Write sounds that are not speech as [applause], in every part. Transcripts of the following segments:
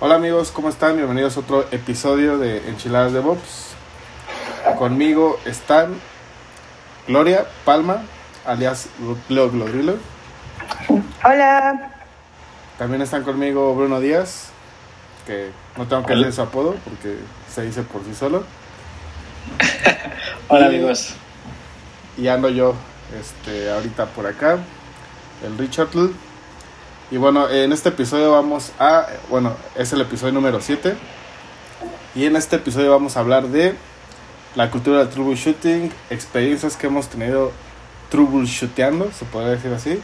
Hola amigos, ¿cómo están? Bienvenidos a otro episodio de Enchiladas de Bobs. Conmigo están Gloria Palma, alias Glo Glorilo. Hola. También están conmigo Bruno Díaz, que no tengo que leer su apodo porque se dice por sí solo. Hola amigos. Y ando yo este, ahorita por acá, el Richard. Y bueno, en este episodio vamos a, bueno, es el episodio número 7. Y en este episodio vamos a hablar de la cultura del troubleshooting, experiencias que hemos tenido troubleshooteando, se podría decir así.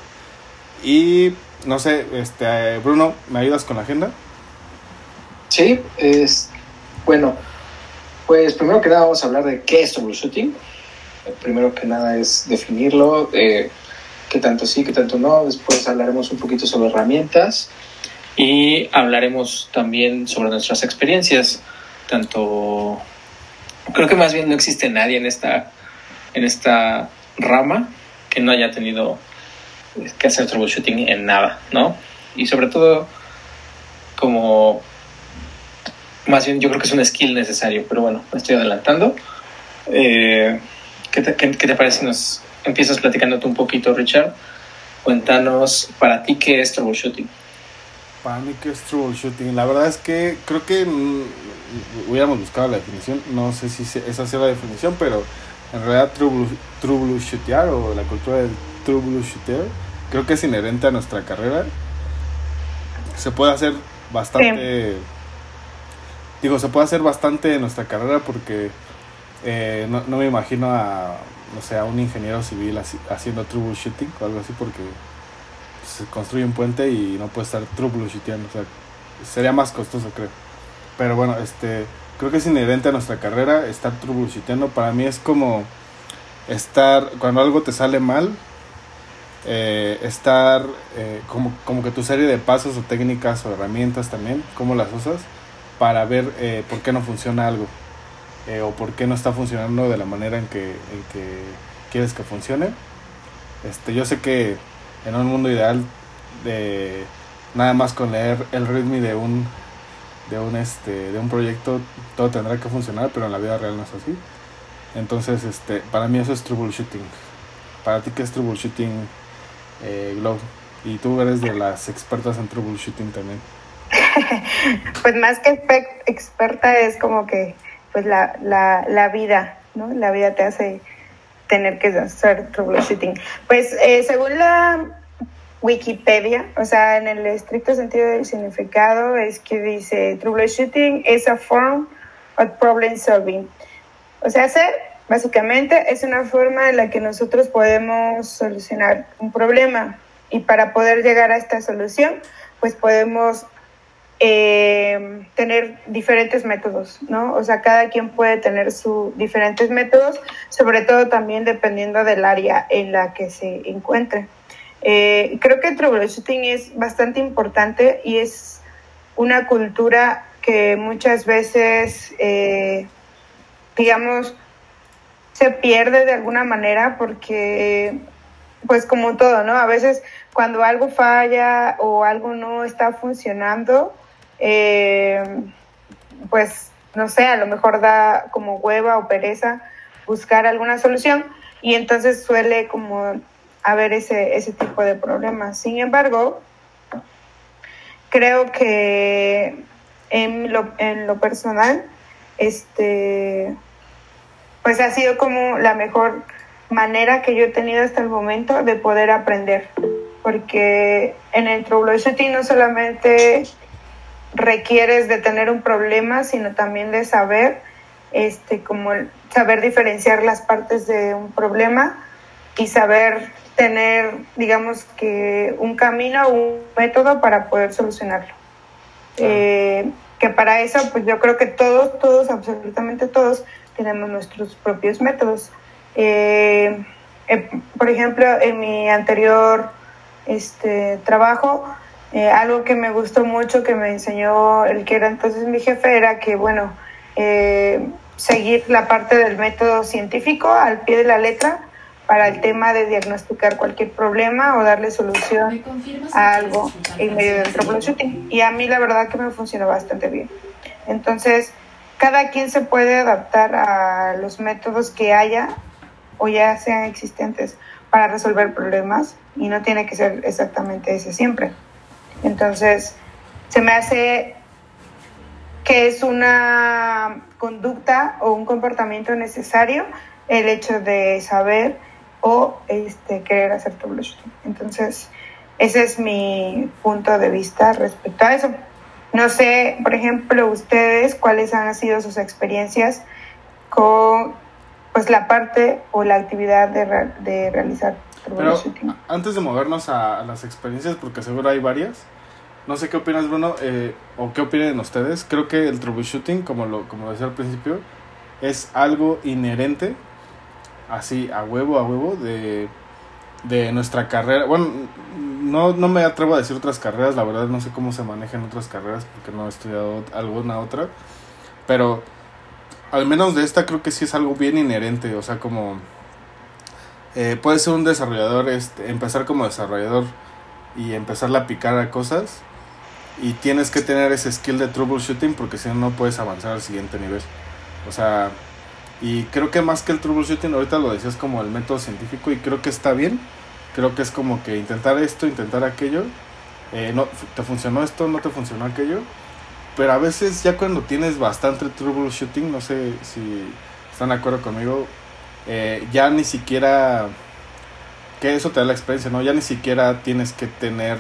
Y no sé, este Bruno, ¿me ayudas con la agenda? Sí, es bueno, pues primero que nada vamos a hablar de qué es troubleshooting. Primero que nada es definirlo, eh, tanto sí, qué tanto no. Después hablaremos un poquito sobre herramientas y hablaremos también sobre nuestras experiencias. Tanto, creo que más bien no existe nadie en esta, en esta rama que no haya tenido que hacer troubleshooting en nada, ¿no? Y sobre todo, como, más bien yo creo que es un skill necesario, pero bueno, me estoy adelantando. Eh, ¿qué, te, qué, ¿Qué te parece si nos empiezas platicándote un poquito, Richard. Cuéntanos para ti qué es troubleshooting. Para mí qué es troubleshooting. La verdad es que creo que hubiéramos buscado la definición. No sé si esa sea la definición, pero en realidad troubleshootear o la cultura del troubleshooter creo que es inherente a nuestra carrera. Se puede hacer bastante... Digo, se puede hacer bastante en nuestra carrera porque eh, no, no me imagino a no sé, a un ingeniero civil haciendo troubleshooting o algo así porque se construye un puente y no puede estar troubleshooting, o sea, sería más costoso creo. Pero bueno, este, creo que es inherente a nuestra carrera estar troubleshooting. Para mí es como estar, cuando algo te sale mal, eh, estar eh, como, como que tu serie de pasos o técnicas o herramientas también, cómo las usas para ver eh, por qué no funciona algo. Eh, o por qué no está funcionando de la manera en que, en que quieres que funcione. Este, yo sé que en un mundo ideal de nada más con leer el ritmo de un de un este de un proyecto todo tendrá que funcionar, pero en la vida real no es así. Entonces, este, para mí eso es troubleshooting. Para ti qué es troubleshooting, eh, Glow, y tú eres de las expertas en troubleshooting también. [laughs] pues más que experta es como que pues la, la, la vida, ¿no? La vida te hace tener que hacer troubleshooting. Pues eh, según la Wikipedia, o sea, en el estricto sentido del significado, es que dice troubleshooting is a form of problem solving. O sea, hacer básicamente es una forma en la que nosotros podemos solucionar un problema y para poder llegar a esta solución, pues podemos eh, tener diferentes métodos, ¿no? O sea, cada quien puede tener sus diferentes métodos, sobre todo también dependiendo del área en la que se encuentre. Eh, creo que el troubleshooting es bastante importante y es una cultura que muchas veces, eh, digamos, se pierde de alguna manera porque, pues como todo, ¿no? A veces cuando algo falla o algo no está funcionando, eh, pues no sé, a lo mejor da como hueva o pereza buscar alguna solución y entonces suele como haber ese, ese tipo de problemas. Sin embargo, creo que en lo, en lo personal, este, pues ha sido como la mejor manera que yo he tenido hasta el momento de poder aprender. Porque en el troubleshooting no solamente requieres de tener un problema, sino también de saber, este, como saber diferenciar las partes de un problema y saber tener, digamos que un camino, un método para poder solucionarlo. Eh, que para eso, pues yo creo que todos, todos, absolutamente todos, tenemos nuestros propios métodos. Eh, eh, por ejemplo, en mi anterior este, trabajo, eh, algo que me gustó mucho, que me enseñó el que era entonces mi jefe, era que, bueno, eh, seguir la parte del método científico al pie de la letra, para el tema de diagnosticar cualquier problema o darle solución a algo en medio del troubleshooting. Y a mí la verdad que me funciona bastante bien. Entonces, cada quien se puede adaptar a los métodos que haya o ya sean existentes para resolver problemas y no tiene que ser exactamente ese siempre. Entonces, se me hace que es una conducta o un comportamiento necesario el hecho de saber o este, querer hacer troubleshooting. Entonces, ese es mi punto de vista respecto a eso. No sé, por ejemplo, ustedes, cuáles han sido sus experiencias con pues la parte o la actividad de, de realizar. Pero, antes de movernos a, las experiencias, porque seguro hay varias, no sé qué opinas, Bruno, eh, o qué opinan ustedes. Creo que el troubleshooting, como lo como decía al principio, es algo inherente, así, a huevo, a huevo, de, de nuestra carrera. Bueno, no, no me atrevo a decir otras carreras, la verdad no sé cómo se manejan otras carreras, porque no he estudiado alguna otra. Pero al menos de esta creo que sí es algo bien inherente, o sea, como... Eh, puede ser un desarrollador, este, empezar como desarrollador y empezar a picar a cosas y tienes que tener ese skill de troubleshooting porque si no no puedes avanzar al siguiente nivel. O sea, y creo que más que el troubleshooting, ahorita lo decías como el método científico y creo que está bien. Creo que es como que intentar esto, intentar aquello. Eh, no, te funcionó esto, no te funcionó aquello. Pero a veces ya cuando tienes bastante troubleshooting, no sé si están de acuerdo conmigo, eh, ya ni siquiera, que eso te da la experiencia, ¿no? Ya ni siquiera tienes que tener...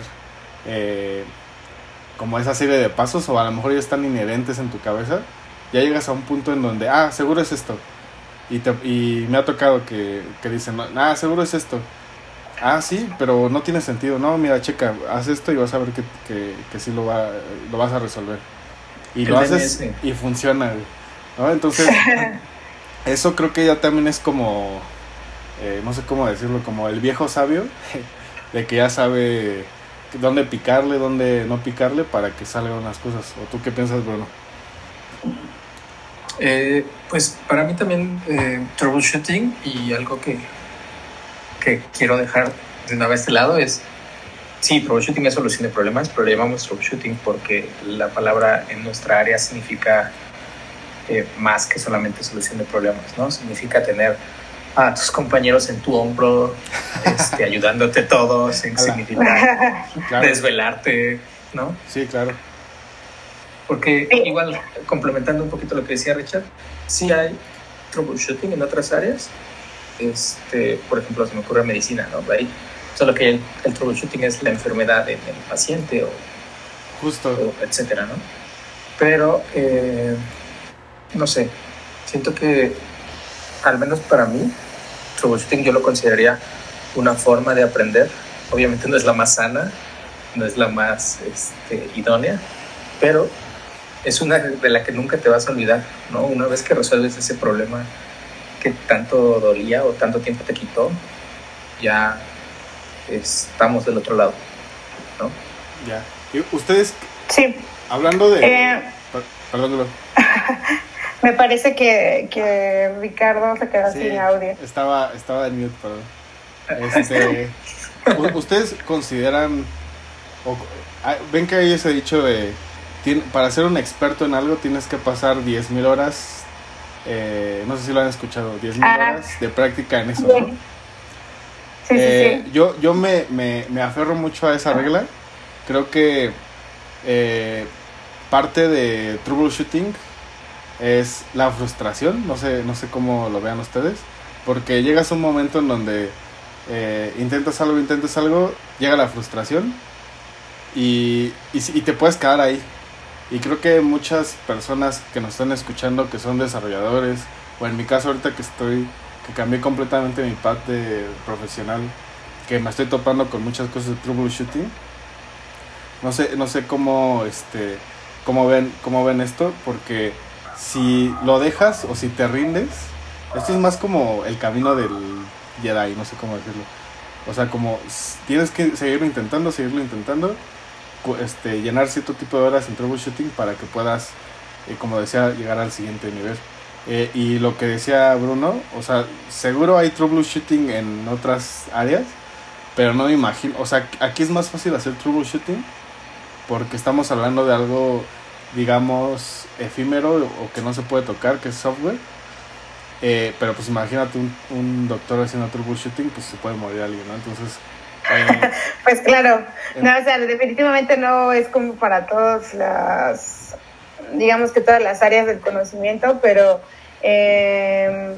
Eh, como esa serie de pasos o a lo mejor ya están inherentes en tu cabeza, ya llegas a un punto en donde, ah, seguro es esto. Y, te, y me ha tocado que, que dicen, ah, seguro es esto. Ah, sí, pero no tiene sentido. No, mira, checa, haz esto y vas a ver que, que, que sí lo, va, lo vas a resolver. Y lo haces y funciona. ¿no? Entonces, [laughs] eso creo que ya también es como, eh, no sé cómo decirlo, como el viejo sabio, [laughs] de que ya sabe dónde picarle, dónde no picarle para que salgan unas cosas. ¿O tú qué piensas, Bruno? Eh, pues para mí también eh, troubleshooting y algo que, que quiero dejar de una vez de lado es, sí, troubleshooting es solución de problemas, pero le llamamos troubleshooting porque la palabra en nuestra área significa eh, más que solamente solución de problemas, ¿no? Significa tener a tus compañeros en tu hombro, este, [laughs] ayudándote todo, sin significar desvelarte, ¿no? Sí, claro. Porque igual, complementando un poquito lo que decía Richard, sí hay troubleshooting en otras áreas. Este, por ejemplo, se me ocurre medicina, ¿no? Ahí, solo que el, troubleshooting es la enfermedad en el paciente o, Justo. etcétera, ¿no? Pero, eh, no sé, siento que, al menos para mí, troubleshooting yo lo consideraría una forma de aprender. Obviamente no es la más sana, no es la más este, idónea, pero es una de la que nunca te vas a olvidar, ¿no? Una vez que resuelves ese problema que tanto dolía o tanto tiempo te quitó, ya estamos del otro lado, ¿no? Ya. ¿Y ustedes? Sí. Hablando de... Eh... Perdón, [laughs] Me parece que, que Ricardo se quedó sin audio. Estaba, estaba en mute, perdón. Este, [laughs] ¿Ustedes consideran, o, ah, ven que hay ese dicho de, para ser un experto en algo tienes que pasar 10.000 horas, eh, no sé si lo han escuchado, 10.000 ah. horas de práctica en eso, ¿no? Sí, sí, eh, sí. Yo, yo me, me, me, aferro mucho a esa regla. Creo que eh, parte de troubleshooting es la frustración, no sé, no sé cómo lo vean ustedes, porque llegas a un momento en donde eh, intentas algo, intentas algo, llega la frustración y, y, te puedes quedar ahí. Y creo que muchas personas que nos están escuchando, que son desarrolladores, o en mi caso ahorita que estoy, que cambié completamente mi path de profesional, que me estoy topando con muchas cosas de troubleshooting, no sé, no sé cómo, este, cómo ven, cómo ven esto, porque si lo dejas o si te rindes, esto es más como el camino del Jedi, no sé cómo decirlo. O sea, como tienes que seguirlo intentando, seguirlo intentando, este, llenar cierto tipo de horas en troubleshooting para que puedas, eh, como decía, llegar al siguiente nivel. Eh, y lo que decía Bruno, o sea, seguro hay troubleshooting en otras áreas, pero no me imagino, o sea, aquí es más fácil hacer troubleshooting porque estamos hablando de algo, digamos, efímero o que no se puede tocar, que es software. Eh, pero pues imagínate un, un doctor haciendo troubleshooting, pues se puede morir alguien, ¿no? Entonces... Eh, [laughs] pues claro, no, o sea, definitivamente no es como para todas las, digamos que todas las áreas del conocimiento, pero eh,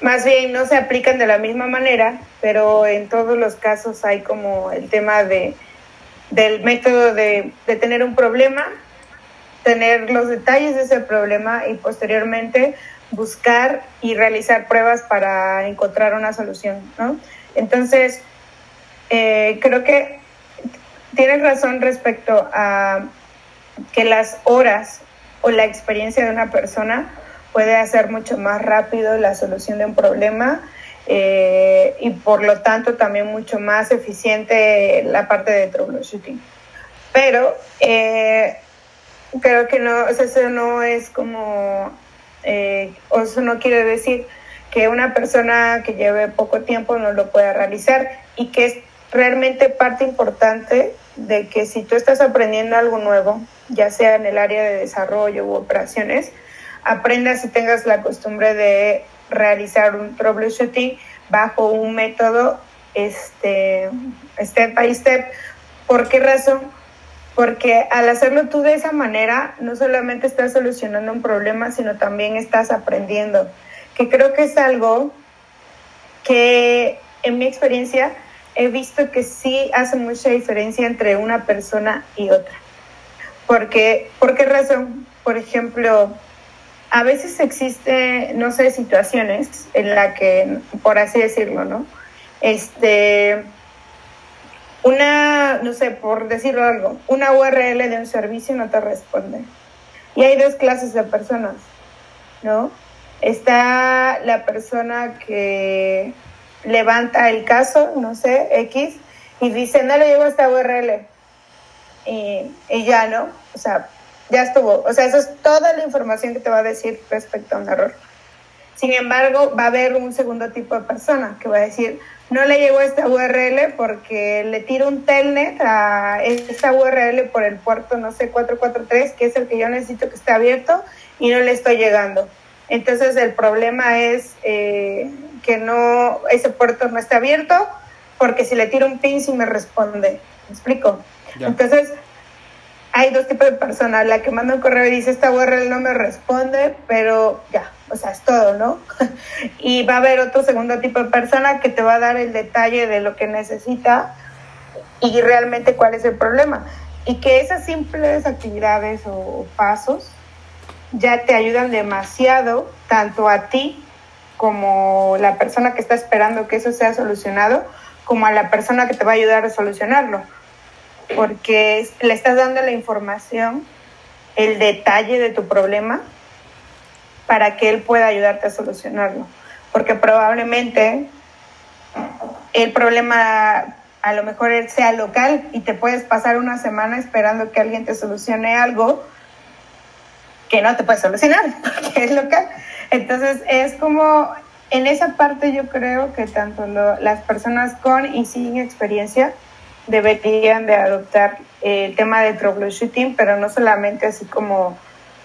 más bien no se aplican de la misma manera, pero en todos los casos hay como el tema de del método de, de tener un problema, tener los detalles de ese problema y posteriormente buscar y realizar pruebas para encontrar una solución, ¿no? Entonces, eh, creo que tienes razón respecto a que las horas o la experiencia de una persona puede hacer mucho más rápido la solución de un problema eh, y por lo tanto también mucho más eficiente la parte de troubleshooting. Pero eh, creo que no, eso no es como, eh, eso no quiere decir que una persona que lleve poco tiempo no lo pueda realizar y que es realmente parte importante de que si tú estás aprendiendo algo nuevo, ya sea en el área de desarrollo u operaciones, aprendas y tengas la costumbre de realizar un troubleshooting bajo un método este, step by step. ¿Por qué razón? Porque al hacerlo tú de esa manera, no solamente estás solucionando un problema, sino también estás aprendiendo, que creo que es algo que en mi experiencia he visto que sí hace mucha diferencia entre una persona y otra. Porque, ¿Por qué razón? Por ejemplo, a veces existe, no sé, situaciones en la que, por así decirlo, ¿no? Este, una, no sé, por decirlo algo, una URL de un servicio no te responde. Y hay dos clases de personas, ¿no? Está la persona que levanta el caso, no sé, X, y dice, no le llegó esta URL. Y, y ya, ¿no? O sea, ya estuvo. O sea, eso es toda la información que te va a decir respecto a un error. Sin embargo, va a haber un segundo tipo de persona que va a decir, no le llegó esta URL porque le tiro un telnet a esta URL por el puerto, no sé, 443, que es el que yo necesito que esté abierto y no le estoy llegando. Entonces el problema es eh, que no, ese puerto no está abierto porque si le tiro un pin sí me responde. ¿Me explico? Entonces, hay dos tipos de personas, la que manda un correo y dice esta URL no me responde, pero ya, o sea, es todo, ¿no? [laughs] y va a haber otro segundo tipo de persona que te va a dar el detalle de lo que necesita y realmente cuál es el problema. Y que esas simples actividades o pasos ya te ayudan demasiado, tanto a ti como la persona que está esperando que eso sea solucionado, como a la persona que te va a ayudar a solucionarlo porque le estás dando la información, el detalle de tu problema para que él pueda ayudarte a solucionarlo. Porque probablemente el problema a lo mejor sea local y te puedes pasar una semana esperando que alguien te solucione algo que no te puede solucionar [laughs] porque es local. Entonces es como en esa parte yo creo que tanto las personas con y sin experiencia deberían de adoptar el tema de troubleshooting, pero no solamente así como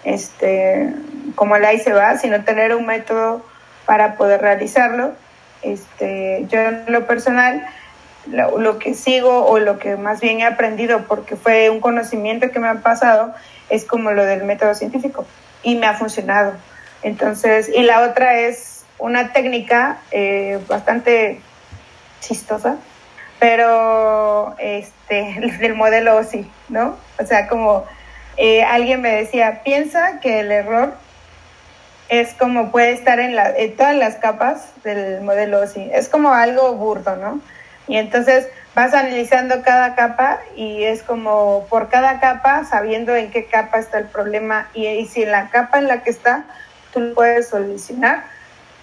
este como la se va, sino tener un método para poder realizarlo. Este, yo en lo personal lo, que sigo o lo que más bien he aprendido porque fue un conocimiento que me ha pasado es como lo del método científico y me ha funcionado. Entonces, y la otra es una técnica eh, bastante chistosa pero este, [laughs] del modelo sí, ¿no? O sea, como eh, alguien me decía, piensa que el error es como puede estar en, la, en todas las capas del modelo OSI. Es como algo burdo, ¿no? Y entonces vas analizando cada capa y es como por cada capa, sabiendo en qué capa está el problema y, y si en la capa en la que está, tú lo puedes solucionar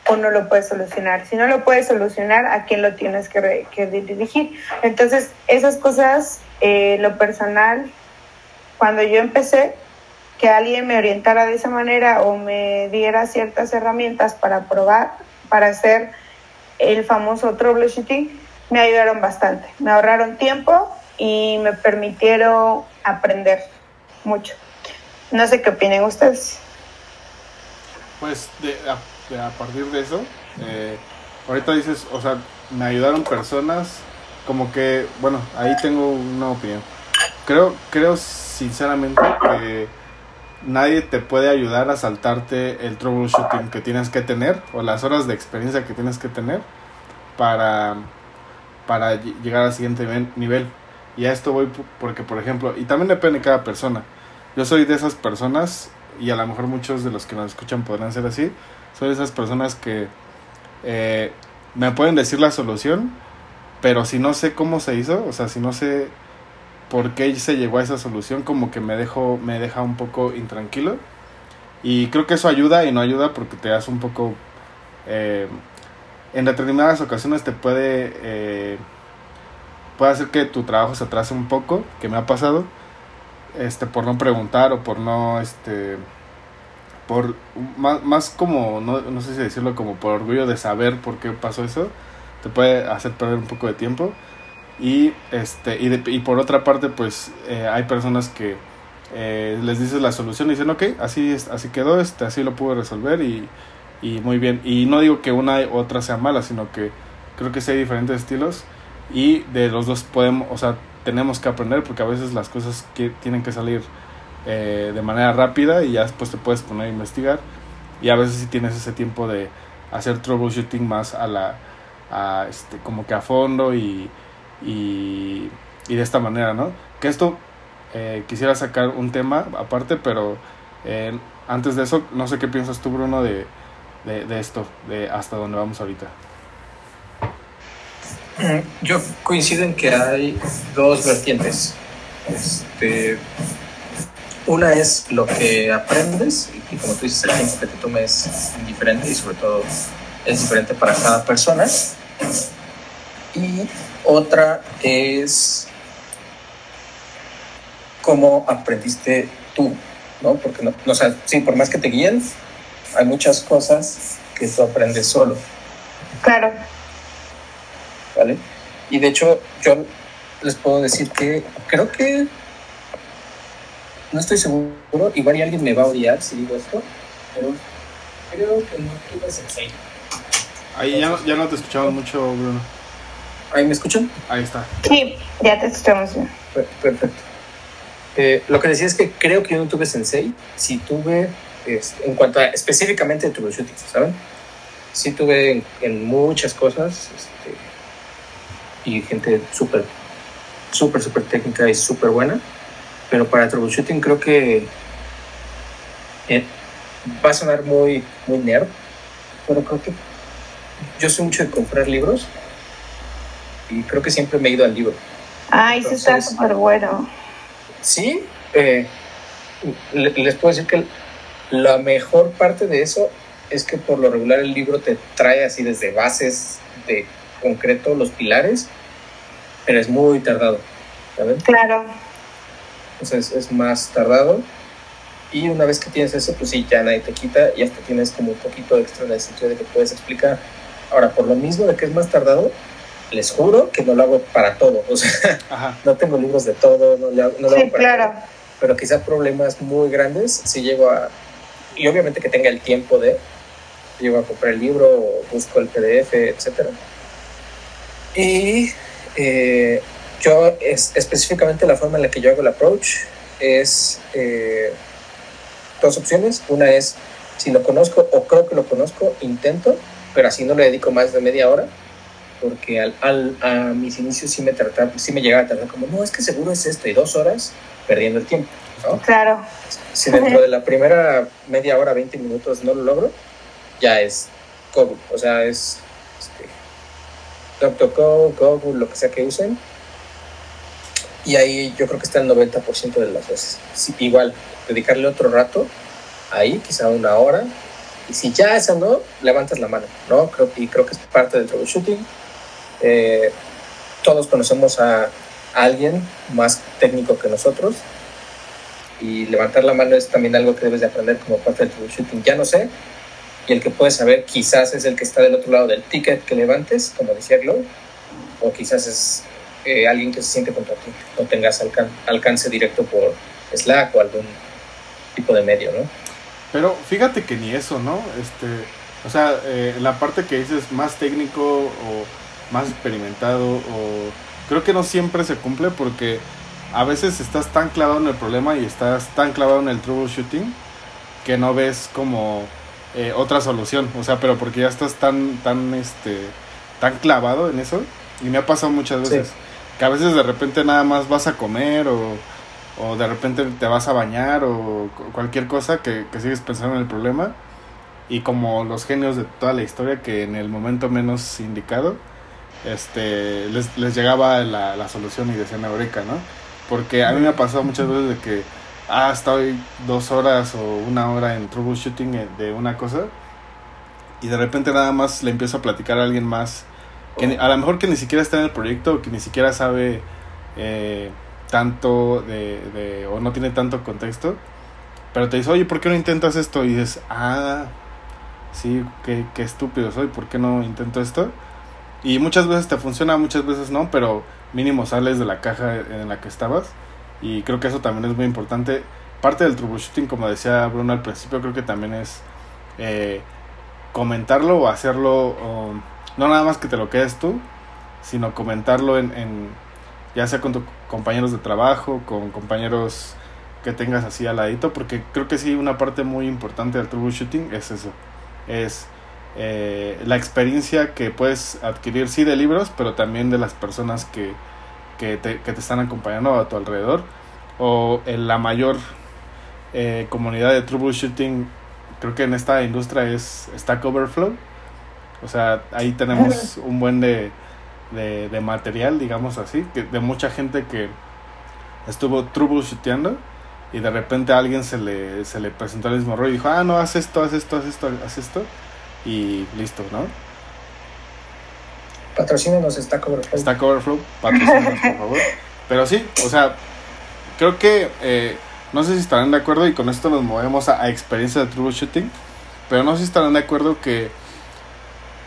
o no lo puedes solucionar. Si no lo puedes solucionar, ¿a quién lo tienes que, dirigir? Entonces, esas cosas, eh, lo personal, cuando yo empecé, que alguien me orientara de esa manera o me diera ciertas herramientas para probar, para hacer el famoso troubleshooting, me ayudaron bastante. Me ahorraron tiempo y me permitieron aprender mucho. No sé qué opinen ustedes. Pues de, a, partir de eso, eh, ahorita dices, o sea, me ayudaron personas, como que, bueno, ahí tengo una opinión. Creo, creo sinceramente que nadie te puede ayudar a saltarte el troubleshooting que tienes que tener o las horas de experiencia que tienes que tener para, para llegar al siguiente nivel. Y a esto voy porque, por ejemplo, y también depende de cada persona. Yo soy de esas personas, y a lo mejor muchos de los que nos escuchan podrán ser así, soy esas personas que eh, me pueden decir la solución, pero si no sé cómo se hizo, o sea, si no sé por qué se llegó a esa solución, como que me, dejo, me deja un poco intranquilo. Y creo que eso ayuda y no ayuda porque te hace un poco... Eh, en determinadas ocasiones te puede... Eh, puede hacer que tu trabajo se atrase un poco, que me ha pasado, este, por no preguntar o por no, este, por más, más como, no, no sé si decirlo, como por orgullo de saber por qué pasó eso, te puede hacer perder un poco de tiempo. Y, este, y, y por otra parte, pues eh, hay personas que eh, les dices la solución y dicen, ok, así, así quedó, este, así lo pude resolver y, y muy bien. Y no digo que una u otra sea mala, sino que creo que sí hay diferentes estilos y de los dos podemos, o sea, tenemos que aprender porque a veces las cosas que tienen que salir eh, de manera rápida y ya después te puedes poner a investigar y a veces si tienes ese tiempo de hacer troubleshooting más a la a este como que a fondo y y, de esta manera, ¿no? Que esto eh, quisiera sacar un tema aparte, pero eh, antes de eso, no sé qué piensas tú, Bruno, de, de, esto, de hasta dónde vamos ahorita. Mm, yo coincido en que hay dos vertientes. Este, una es lo que aprendes y como tú dices, el tiempo que te tomes es diferente y sobre todo es diferente para cada persona. Y otra es cómo aprendiste tú, ¿no? Porque, no, o sea, sí, por más que te guíen, hay muchas cosas que tú aprendes solo. Claro. ¿Vale? Y de hecho, yo les puedo decir que creo que no estoy seguro, igual alguien me va a odiar si digo esto, pero creo que no tuve sensei. Ahí ya, ya no te escuchaba mucho, Bruno. ¿Ahí me escuchan? Ahí está. Sí, ya te escuchamos bien. Perfecto. Eh, lo que decía es que creo que yo no tuve sensei, sí tuve, este, en cuanto a específicamente troubleshooting, ¿saben? Sí tuve en, muchas cosas este, y gente súper, súper, súper técnica y súper buena, pero para troubleshooting creo que eh, va a sonar muy, muy nerd, pero creo que yo soy mucho de comprar libros y creo que siempre me he ido al libro. Ay, eso está súper bueno. Sí, eh, les puedo decir que la mejor parte de eso es que por lo regular el libro te trae así desde bases de concreto los pilares, pero es muy tardado. ¿saben? Claro. Entonces es más tardado. Y una vez que tienes eso, pues sí, ya nadie te quita y hasta tienes como un poquito extra en el sentido de que puedes explicar. Ahora, por lo mismo de que es más tardado, les juro que no lo hago para todo. O sea, [laughs] no tengo libros de todo, no, lo hago para claro. Pero quizás problemas muy grandes, si llego a. Y obviamente que tenga el tiempo de. Llego a comprar el libro, busco el PDF, etc. Y eh, yo, es, específicamente la forma en la que yo hago el approach es eh, dos opciones. Una es, si lo conozco o creo que lo conozco, intento, pero así no le dedico más de media hora porque al, al, a mis inicios sí me trataba, sí me llegaba a tardar como, no, es que seguro es esto, y dos horas perdiendo el tiempo, ¿no? Claro. Si dentro de la primera media hora, 20 minutos no lo logro, ya es Google, o sea, es este, DuckDuckGo, Google, lo que sea que usen, y ahí yo creo que está el 90% de las veces. igual, dedicarle otro rato, ahí, quizá una hora, y si ya esa no, levantas la mano, ¿no? Creo, y creo que es parte del troubleshooting eh, todos conocemos a alguien más técnico que nosotros y levantar la mano es también algo que debes de aprender como parte del troubleshooting. Ya no sé, y el que puede saber quizás es el que está del otro lado del ticket que levantes, como decía Glow, o quizás es eh, alguien que se siente contra ti, no tengas alcance directo por Slack o algún tipo de medio, ¿no? Pero fíjate que ni eso, ¿no? Este, o sea, eh, la parte que dices más técnico o más experimentado, o creo que no siempre se cumple porque a veces estás tan clavado en el problema y estás tan clavado en el troubleshooting que no ves como eh, otra solución. O sea, pero porque ya estás tan, tan, este, tan clavado en eso. Y me ha pasado muchas veces. Que a veces de repente nada más vas a comer o, o de repente te vas a bañar o cualquier cosa que, que sigues pensando en el problema. Y como los genios de toda la historia que en el momento menos indicado, este, les, les llegaba la, la solución y decían eureka, ¿no? Porque a mí me ha pasado muchas veces de que ah, estoy dos horas o una hora en troubleshooting de una cosa y de repente nada más le empiezo a platicar a alguien más que a lo mejor que ni siquiera está en el proyecto que ni siquiera sabe eh, tanto de, o no tiene tanto contexto pero te dice oye ¿por qué no intentas esto? y dices ah sí qué, qué estúpido soy ¿por qué no intento esto? y muchas veces te funciona muchas veces no pero mínimo sales de la caja en la que estabas y creo que eso también es muy importante. Parte del troubleshooting, como decía Bruno al principio, creo que también es eh, comentarlo o hacerlo, no nada más que te lo quedes tú, sino comentarlo en, en, ya sea con tus compañeros de trabajo, con compañeros que tengas así al ladito, porque creo que sí, una parte muy importante del troubleshooting es eso, es eh, la experiencia que puedes adquirir, sí, de libros, pero también de las personas que, que te, que te están acompañando a tu alrededor o en la mayor eh, comunidad de troubleshooting creo que en esta industria es Stack Overflow o sea ahí tenemos [laughs] un buen de, de, material digamos así que de mucha gente que estuvo troubleshooteando y de repente a alguien se le, se le presentó el mismo rollo y dijo ah no haz esto haz esto haz esto haz esto y listo no Patrocínenos Stack Overflow. Stack Overflow, patrocínenos, por favor. [laughs] Pero sí, o sea, creo que, eh, no sé si estarán de acuerdo y con esto nos movemos a, experiencia de troubleshooting, pero no sé si estarán de acuerdo que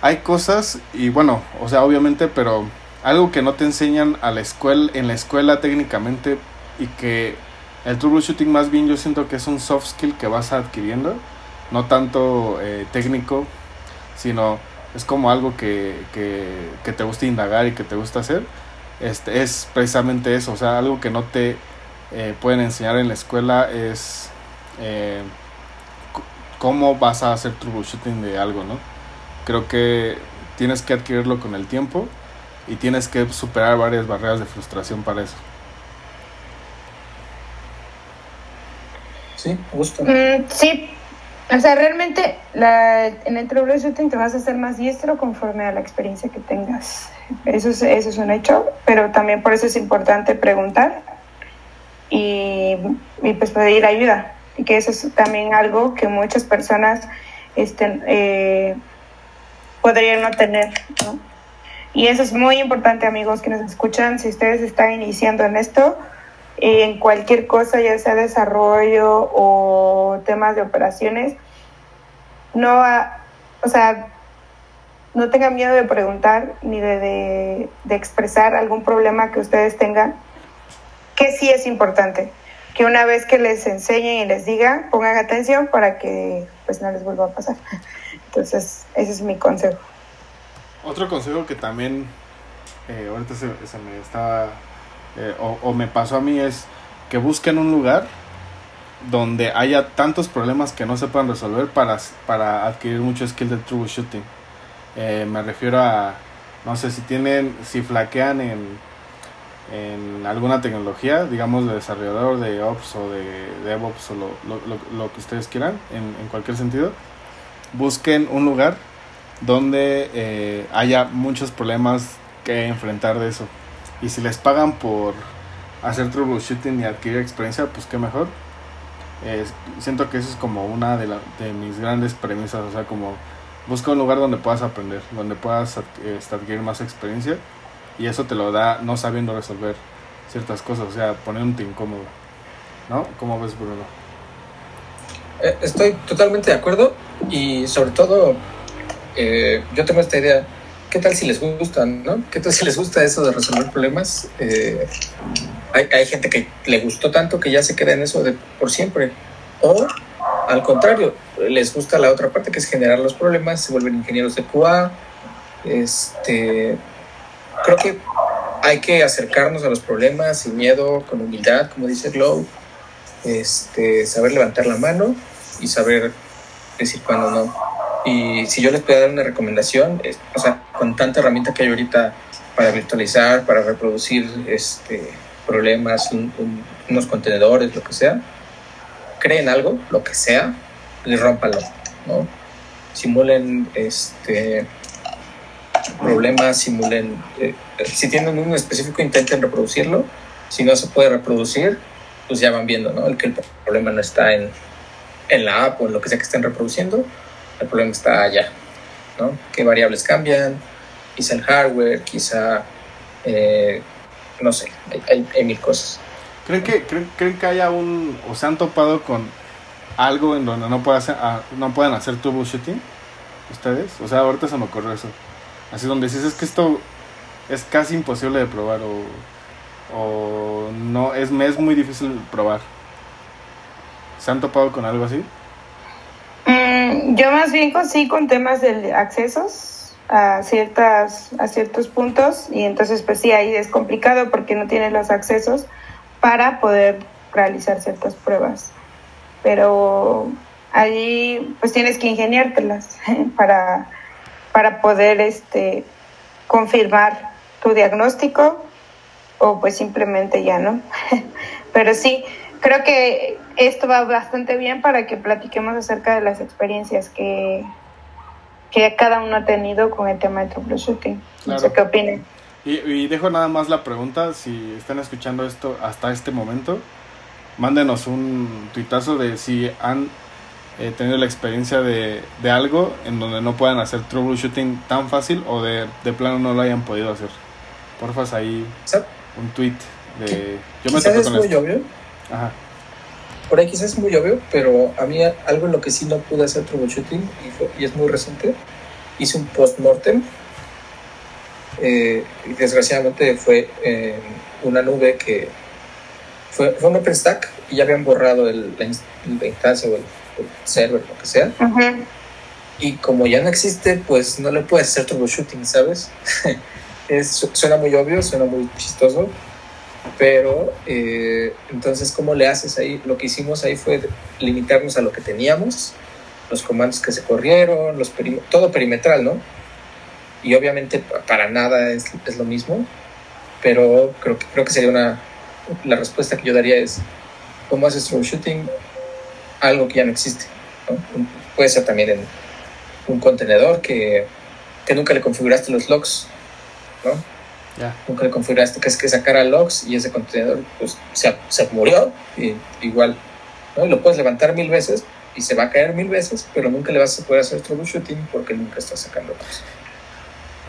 hay cosas, y bueno, o sea, obviamente, pero algo que no te enseñan a la escuela, en la escuela técnicamente y que el troubleshooting más bien yo siento que es un soft skill que vas adquiriendo, no tanto eh, técnico, sino es como algo que, que, te gusta indagar y que te gusta hacer, este, es precisamente eso, o sea, algo que no te eh, pueden enseñar en la escuela es eh, cómo vas a hacer troubleshooting de algo, ¿no? Creo que tienes que adquirirlo con el tiempo y tienes que superar varias barreras de frustración para eso. Sí, gusto. Mm, sí, o sea, realmente la, en el troubleshooting te vas a hacer más diestro conforme a la experiencia que tengas. Eso es, eso es un hecho, pero también por eso es importante preguntar y, y pues pedir ayuda. Y que eso es también algo que muchas personas estén, eh, podrían no tener. Y eso es muy importante, amigos que nos escuchan. Si ustedes están iniciando en esto, en cualquier cosa, ya sea desarrollo o temas de operaciones, no, o sea, no tengan miedo de preguntar ni de, de, expresar algún problema que ustedes tengan, que sí es importante, que una vez que les enseñen y les diga, pongan atención para que pues no les vuelva a pasar. Entonces, ese es mi consejo. Otro consejo que también eh, ahorita se, me estaba eh, o, me pasó a mí es que busquen un lugar donde haya tantos problemas que no se puedan resolver para, para adquirir mucho skill de troubleshooting. Eh, me refiero a, no sé, si tienen, si flaquean en, en alguna tecnología, digamos de desarrollador, de Ops o de DevOps o lo, lo, lo que ustedes quieran, en, en, cualquier sentido, busquen un lugar donde eh, haya muchos problemas que enfrentar de eso. Y si les pagan por hacer troubleshooting y adquirir experiencia, pues qué mejor. siento que eso es como una de, de mis grandes premisas, o sea, como busca un lugar donde puedas aprender, donde puedas este, adquirir más experiencia y eso te lo da no sabiendo resolver ciertas cosas, o sea, poniéndote incómodo. ¿no? ¿Cómo ves, Bruno? Eh, estoy totalmente de acuerdo y sobre todo eh, yo tengo esta idea, ¿qué tal si les gusta, no? ¿Qué tal si les gusta eso de resolver problemas? Eh, hay, hay, gente que le gustó tanto que ya se queda en eso de por siempre. O al contrario, les gusta la otra parte que es generar los problemas, se vuelven ingenieros de QA. Este, creo que hay que acercarnos a los problemas sin miedo, con humildad, como dice Glow, este, saber levantar la mano y saber decir cuándo no. Y si yo les puedo dar una recomendación, o sea, con tanta herramienta que hay ahorita para virtualizar, para reproducir este, problemas, un, un, unos contenedores, lo que sea, creen algo, lo que sea, y rómpanlo, ¿no? Simulen este, problemas, simulen, eh, si tienen un específico intenten reproducirlo, si no se puede reproducir, pues ya van viendo, ¿no? El que el problema no está en, en la app o en lo que sea que estén reproduciendo, el problema está allá, ¿no? ¿Qué variables cambian? Quizá el hardware, quizá, eh, no sé, hay, mil cosas. ¿Creen que, creen, ¿Creen que haya un, o se han topado con algo en donde no, pueda hacer, ah, no puedan hacer troubleshooting? ¿Ustedes? O sea, ahorita se me ocurrió eso. Así donde dices, es que esto es casi imposible de probar o, o no, es, muy difícil probar. ¿Se han topado con algo así? Mm, yo más bien con, con temas de accesos a ciertas a ciertos puntos y entonces pues sí ahí es complicado porque no tienes los accesos para poder realizar ciertas pruebas pero allí pues tienes que ingeniártelas [laughs] para para poder este confirmar tu diagnóstico o pues simplemente ya no [laughs] pero sí creo que esto va bastante bien para que platiquemos acerca de las experiencias que, que cada uno ha tenido con el tema de troubleshooting. Claro. No sé qué opinen. Y, y, dejo nada más la pregunta, si están escuchando esto hasta este momento, mándenos un tuitazo de si han eh, tenido la experiencia de, de, algo en donde no puedan hacer troubleshooting tan fácil o de, de plano no lo hayan podido hacer. Porfas ahí un tweet de... Yo me con es esto. Obvio? Ajá. Por ahí quizás es muy obvio, pero a mí algo en lo que sí no pude hacer troubleshooting, y, fue, y es muy reciente, hice un post-mortem. Eh, y desgraciadamente fue en una nube que fue, fue un OpenStack y ya habían borrado el, la, la, instancia o el, el, server, lo que sea. Uh -huh. Y como ya no existe, pues no le puedes hacer troubleshooting, ¿sabes? [laughs] es, suena muy obvio, suena muy chistoso, pero eh, entonces cómo le haces ahí lo que hicimos ahí fue limitarnos a lo que teníamos los comandos que se corrieron los todo perimetral no y obviamente para nada es, es, lo mismo pero creo que creo que sería una la respuesta que yo daría es cómo haces troubleshooting algo que ya no existe ¿no? puede ser también en un contenedor que, que nunca le configuraste los logs no Yeah. Nunca le configuraste que es que sacara logs y ese contenedor pues se, se murió y, igual. ¿no? Y lo puedes levantar mil veces y se va a caer mil veces, pero nunca le vas a poder hacer troubleshooting porque nunca estás sacando logs.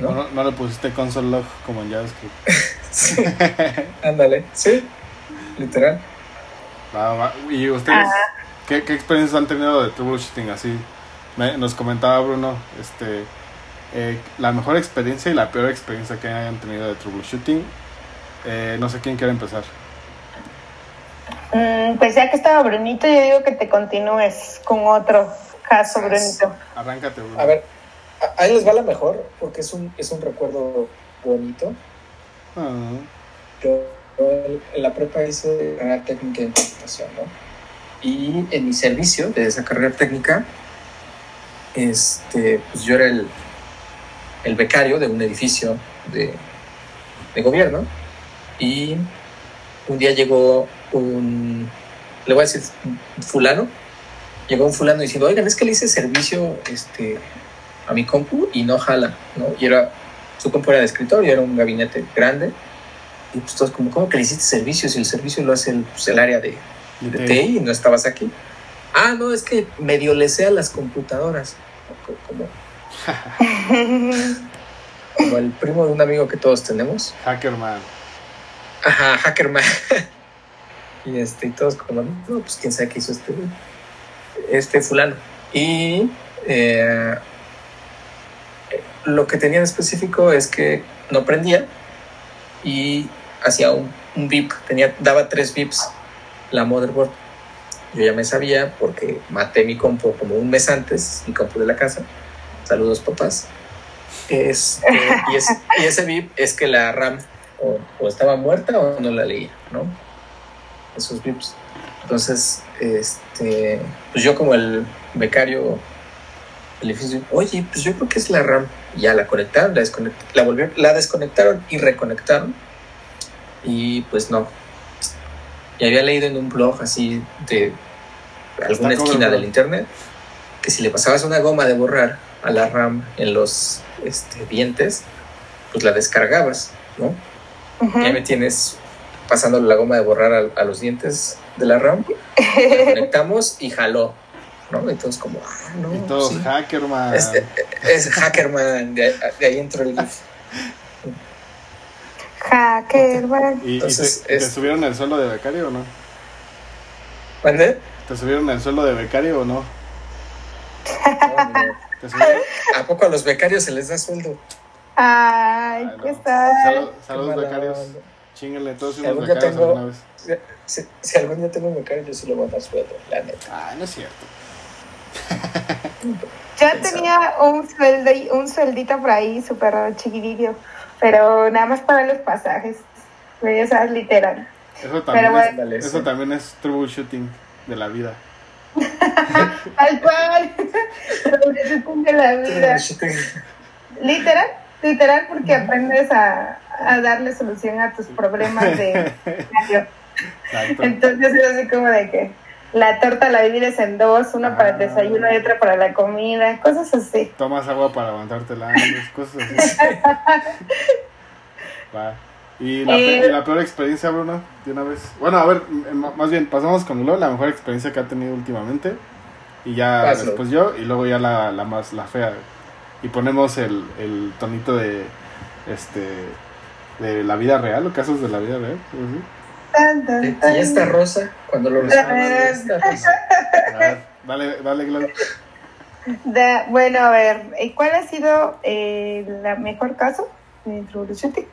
¿no? No, no le pusiste console log como en JavaScript. [laughs] sí. Ándale, sí, literal. Va, va. ¿Y ustedes ¿qué, qué experiencias han tenido de troubleshooting así? Me, nos comentaba Bruno, este eh, la mejor experiencia y la peor experiencia que hayan tenido de troubleshooting. Eh, no sé quién quiere empezar. Mm, pues ya que estaba Brunito, yo digo que te continúes con otro caso, Brunito. Arráncate, Bruno. A ver, ahí les va la mejor, porque es un, es un recuerdo bonito. Ah. Yo, yo, en la prepa hice una técnica de computación, ¿no? Y en mi servicio de esa carrera técnica, este, pues yo era el, el becario de un edificio de, de, gobierno y un día llegó un, le voy a decir fulano, llegó un fulano diciendo, oigan, es que le hice servicio este, a mi compu y no jala, ¿no? Y era, su compu era de escritorio, era un gabinete grande y pues todos como, ¿cómo que le hiciste servicio? Si el servicio lo hace el, pues, el área de, de TI y no estabas aquí. Ah, no, es que medio le sé a las computadoras. Como, como el primo de un amigo que todos tenemos. Hackerman. Ajá, Hackerman. Y, este, y todos como, no, pues quién sabe qué hizo este, este fulano. Y eh, lo que tenía en específico es que no prendía y hacía un, un bip, tenía, daba tres bips la motherboard. Yo ya me sabía porque maté mi compu como un mes antes, mi compu de la casa. Saludos papás. Este, y, ese, y ese bip es que la RAM o, o, estaba muerta o no la leía, ¿no? Esos bips. Entonces, este, pues yo como el becario del edificio, oye, pues yo creo que es la RAM. Y ya la conectaron, la desconectaron, la volvieron, la desconectaron y reconectaron. Y pues no. Y había leído en un blog así de alguna esquina del internet que si le pasabas una goma de borrar a la RAM en los este, dientes, pues la descargabas, ¿no? Uh -huh. Ya me tienes pasando la goma de borrar a, a los dientes de la RAM, la conectamos y jaló, ¿no? Entonces como, ah, no. Y todos, sí. Hackerman. Este, es Hackerman, de, de, ahí entró el GIF. Hackerman. ¿Y, Entonces, y te, es- te subieron el sueldo de becario o no? ¿Mande? ¿Te subieron el sueldo de becario o no? No, no. ¿Te subieron? ¿A poco a los becarios se les da sueldo? Ay, Ay, no. ¿qué tal? Salud- saludos Qué becarios. onda. Chinguenle todos Si unos algún día becarios tengo- alguna vez. Si, si algún día tengo un becario, yo sí le voy a dar sueldo, la neta. Ay, no es cierto. [laughs] Yo tenía un sueldo, un sueldito por ahí súper chiquitillo, pero nada más para los pasajes. Ya sabes, literal. Eso también, bueno. es, eso también es troubleshooting de la vida. Tal cual. De la vida. Literal, literal, porque aprendes a, a darle solución a tus problemas de. Exacto. Entonces es así como de que la torta la divides en dos, una para el Ah. desayuno y otra para la comida, cosas así. Tomas agua para aguantarte la hambre, cosas así. [laughs] Va. ¿Y la, Eh. pe- y la peor experiencia, Bruno? De una vez. Bueno, a ver, más bien, pasamos con Glo, la mejor experiencia que ha tenido últimamente. Y ya después yo, y luego ya la, la más, la fea. Y ponemos el, el tonito de, este, de la vida real, o casos de la vida real. Tan, tan, Y esta rosa, cuando lo resuelvas, esta rosa. A ver, dale, dale, Glo. Da- bueno, a ver, ¿y ¿cuál ha sido eh, la mejor caso de troubleshooting?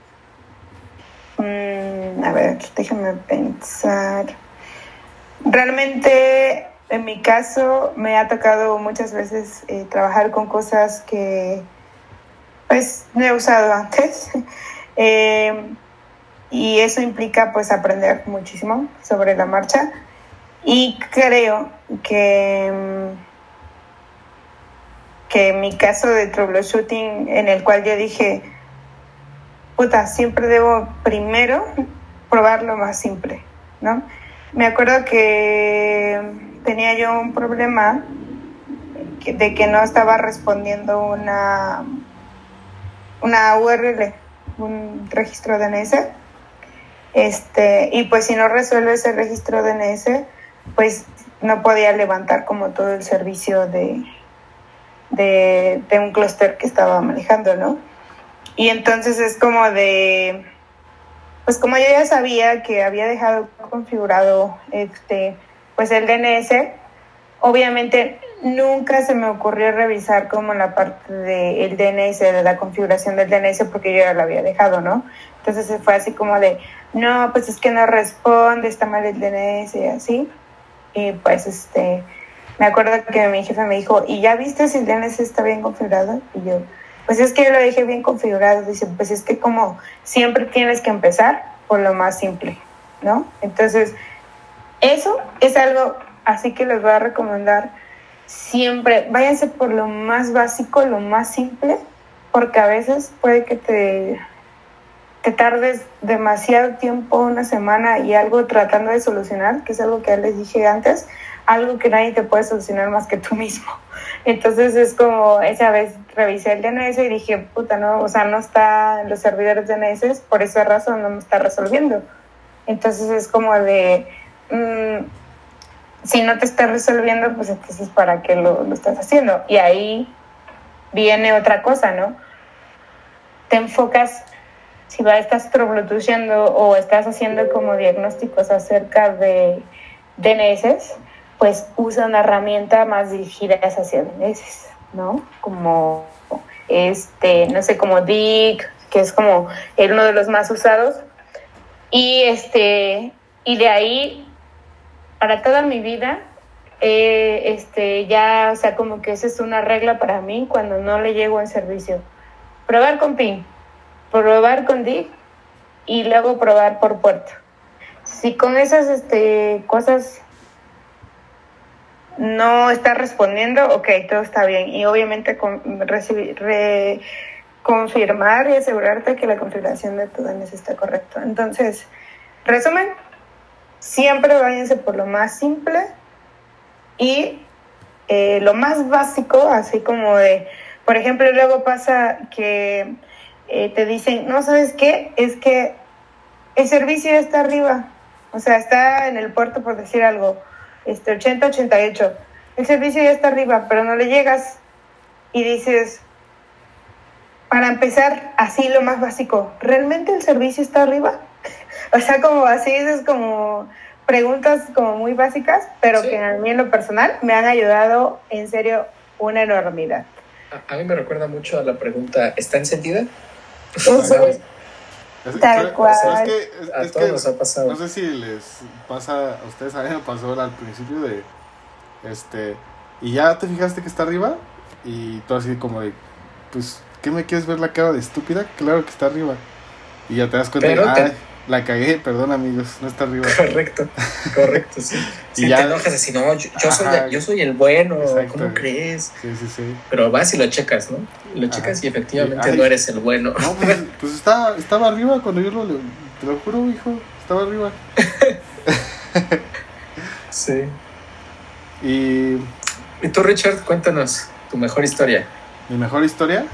Mm, a ver, déjame pensar. Realmente, en mi caso, me ha tocado muchas veces eh, trabajar con cosas que, pues, no he usado antes. [laughs] Eh, y eso implica, pues, aprender muchísimo sobre la marcha. Y creo que... mm, que en mi caso de troubleshooting en el cual yo dije, puta, siempre debo primero probar lo más simple, ¿no? Me acuerdo que tenía yo un problema de que no estaba respondiendo una, una URL, un registro DNS. Este, y pues si no resuelve ese registro DNS, pues no podía levantar como todo el servicio de, de, de un clúster que estaba manejando, ¿no? Y entonces es como de, pues como yo ya sabía que había dejado configurado este, pues el DNS, obviamente nunca se me ocurrió revisar como la parte del DNS, de la configuración del DNS, porque yo ya lo había dejado, ¿no? Entonces fue así como de, no, pues es que no responde, está mal el DNS y así. Y pues este, me acuerdo que mi jefe me dijo, ¿y ya viste si el DNS está bien configurado? Y yo, pues es que yo lo dejé bien configurado. Dice, pues es que como siempre tienes que empezar por lo más simple, ¿no? Entonces, eso es algo así que les voy a recomendar siempre, váyanse por lo más básico, lo más simple, porque a veces puede que te, te tardes demasiado tiempo, una semana y algo tratando de solucionar, que es algo que ya les dije antes, algo que nadie te puede solucionar más que tú mismo. Entonces es como esa vez revisé el DNS y dije, puta, no, o sea, no está en los servidores DNS, por esa razón no me está resolviendo. Entonces es como de, mm, si no te está resolviendo, pues entonces para qué lo, estás haciendo. Y ahí viene otra cosa, ¿no? Te enfocas si va, estás troubleshooting o estás haciendo como diagnósticos acerca de DNS, pues usa una herramienta más dirigida hacia DNS, ¿no? Como este, no sé, como DIC, que es como uno de los más usados. Y este, y de ahí, para toda mi vida, este, ya, o sea, como que esa es una regla para mí cuando no le llego en servicio. Probar con PIN, probar con DIC y luego probar por puerto. Si con esas este, cosas no está respondiendo, ok, todo está bien. Y obviamente con, confirmar y asegurarte que la configuración de tu DNS está correcta. Entonces, resumen, siempre váyanse por lo más simple y eh, lo más básico, así como de, por ejemplo, luego pasa que eh, te dicen, no, ¿sabes qué? Es que el servicio está arriba, o sea, está en el puerto por decir algo este 80-88. El servicio ya está arriba, pero no le llegas y dices, para empezar, así lo más básico, ¿realmente el servicio está arriba? [laughs] o sea, como así, es como preguntas como muy básicas, pero que a mí en lo personal me han ayudado en serio una enormidad. A, mí me recuerda mucho a la pregunta, ¿está encendida? [laughs] Tal cual. a todos nos ha pasado. No sé si les pasa a ustedes, a mí me pasó al principio de. Este. Y ya te fijaste que está arriba. Y tú así como de. Pues, ¿qué me quieres ver la cara de estúpida? Claro que está arriba. Y ya te das cuenta de. La cagué, perdón amigos, no está arriba. Correcto, correcto, sí. [laughs] y ya, te enojas así, no, yo, soy, yo soy el bueno, ¿cómo crees? Sí, sí, sí. Pero vas y lo checas, ¿no? Lo checas y efectivamente no eres el bueno. No, pues, [laughs] pues está, estaba arriba cuando yo lo, te lo juro, hijo, estaba arriba. [laughs] sí. Y... ¿Y tú, Richard, cuéntanos tu mejor historia? ¿Mi mejor historia?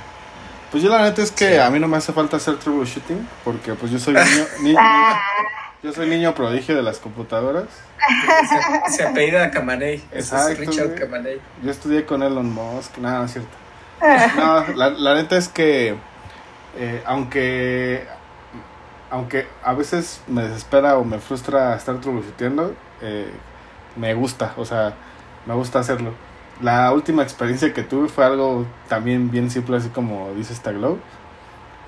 Pues yo la neta es que a mí no me hace falta hacer troubleshooting porque pues yo soy niño, yo soy niño prodigio de las computadoras. Se, [laughs] se apellida Camaney. Exacto. Richard Camaney. Yo estudié con Elon Musk, nada, es cierto. No, la, neta es que eh, aunque aunque a veces me desespera o me frustra estar troubleshooting, eh, me gusta, o sea, me gusta hacerlo la última experiencia que tuve fue algo también bien simple, así como dice esta Glow.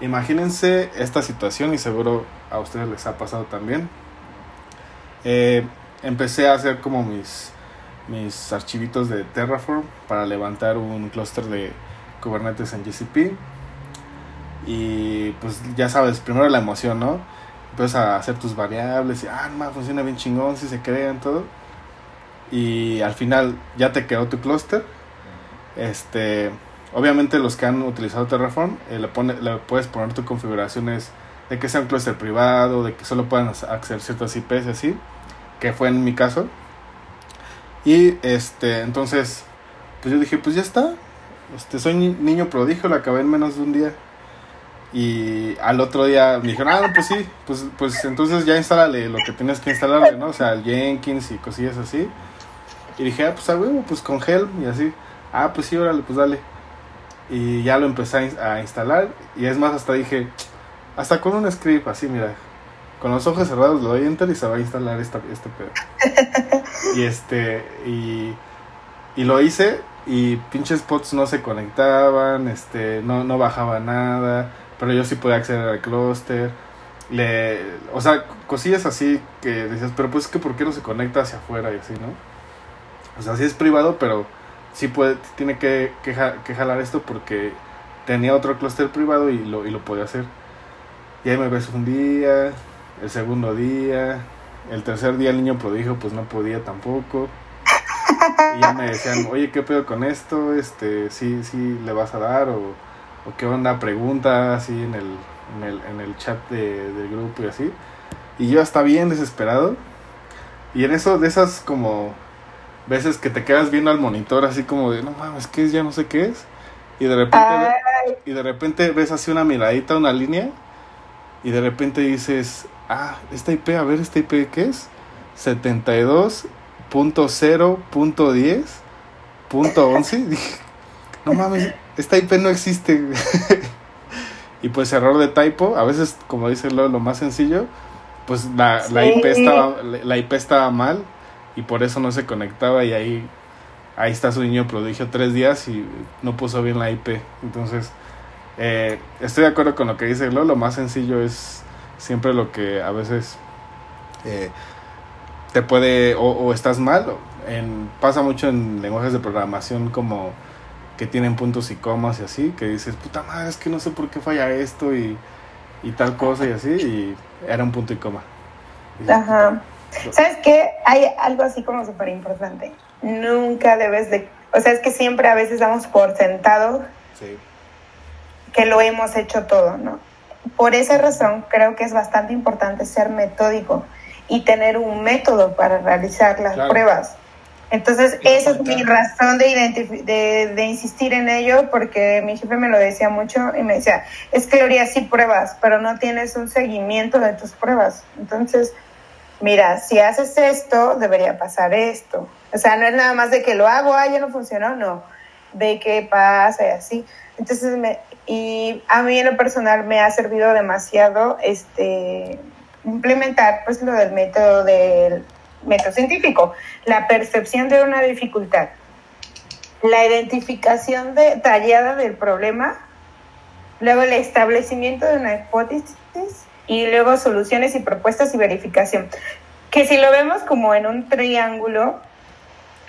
Imagínense esta situación y seguro a ustedes les ha pasado también. Eh, empecé a hacer como mis, mis archivitos de Terraform para levantar un clúster de Kubernetes en GCP. Y pues ya sabes, primero la emoción, ¿no? Empiezas a hacer tus variables y, ah, funciona bien chingón, si se crean todo y al final ya te quedó tu clúster. Este, obviamente los que han utilizado Terraform eh, le, pone, le puedes poner tus configuraciones de que sea un clúster privado, de que solo puedan acceder ciertas IPs y así, que fue en mi caso. Y este, entonces, pues yo dije, pues ya está. Este, soy niño prodigio, lo acabé en menos de un día. Y al otro día me dijeron, ah, pues sí, pues, pues entonces ya instálale lo que tienes que instalarle, ¿no? O sea, el Jenkins y cosillas así. Y dije, ah, pues a huevo, pues con Helm y así. Ah, pues sí, órale, pues dale. Y ya lo empecé a, instalar. Y es más, hasta dije, hasta con un script así, mira. Con los ojos cerrados le doy enter y se va a instalar esta, este pedo. [laughs] y este, y, y lo hice y pinches spots no se conectaban, este, no, no bajaba nada, pero yo sí podía acceder al clúster. Le, o sea, cosillas así que decías, pero pues es que por qué no se conecta hacia afuera y así, ¿no? O sea, sí es privado, pero sí puede, tiene que, que, jalar esto porque tenía otro clúster privado y lo, y lo podía hacer. Y ahí me ves un día, el segundo día, el tercer día el niño prodigio pues no podía tampoco. Y ya me decían, oye, ¿qué pedo con esto? Este, sí, sí le vas a dar o, o qué onda, pregunta así en el, en el, en el chat de, del grupo y así. Y yo estaba bien desesperado. Y en eso, de esas como veces que te quedas viendo al monitor así como de, no mames, ¿qué es? Ya no sé qué es. Y de repente, y de repente ves así una miradita, una línea, y de repente dices, ah, esta IP, a ver, esta IP, ¿qué es? 72.0.10.11. [laughs] Dije, no mames, esta IP no existe. [laughs] y pues error de typo, a veces como dice lo, lo más sencillo, pues la, la, IP estaba, la IP estaba mal y por eso no se conectaba y ahí, ahí está su niño prodigio tres días y no puso bien la IP. Entonces, eh, estoy de acuerdo con lo que dice Lo, lo más sencillo es siempre lo que a veces eh, te puede o, estás mal. En, pasa mucho en lenguajes de programación como que tienen puntos y comas y así, que dices, puta madre, es que no sé por qué falla esto y, y tal cosa y así, y era un punto y coma. Ajá. ¿Sabes qué? Hay algo así como súper importante. Nunca debes de... O sea, es que siempre a veces damos por sentado que lo hemos hecho todo, ¿no? Por esa razón creo que es bastante importante ser metódico y tener un método para realizar las pruebas. Entonces, esa es mi razón de, de, de, insistir en ello, porque mi jefe me lo decía mucho y me decía, es que Gloria, sí pruebas, pero no tienes un seguimiento de tus pruebas. Entonces, mira, si haces esto, debería pasar esto. O sea, no es nada más de que lo hago, ah, ya no funcionó, no. Ve qué pasa y así. Entonces, me, y a mí en lo personal me ha servido demasiado este implementar pues lo del método del método científico, la percepción de una dificultad, la identificación detallada del problema, luego el establecimiento de una hipótesis y luego soluciones y propuestas y verificación. Que si lo vemos como en un triángulo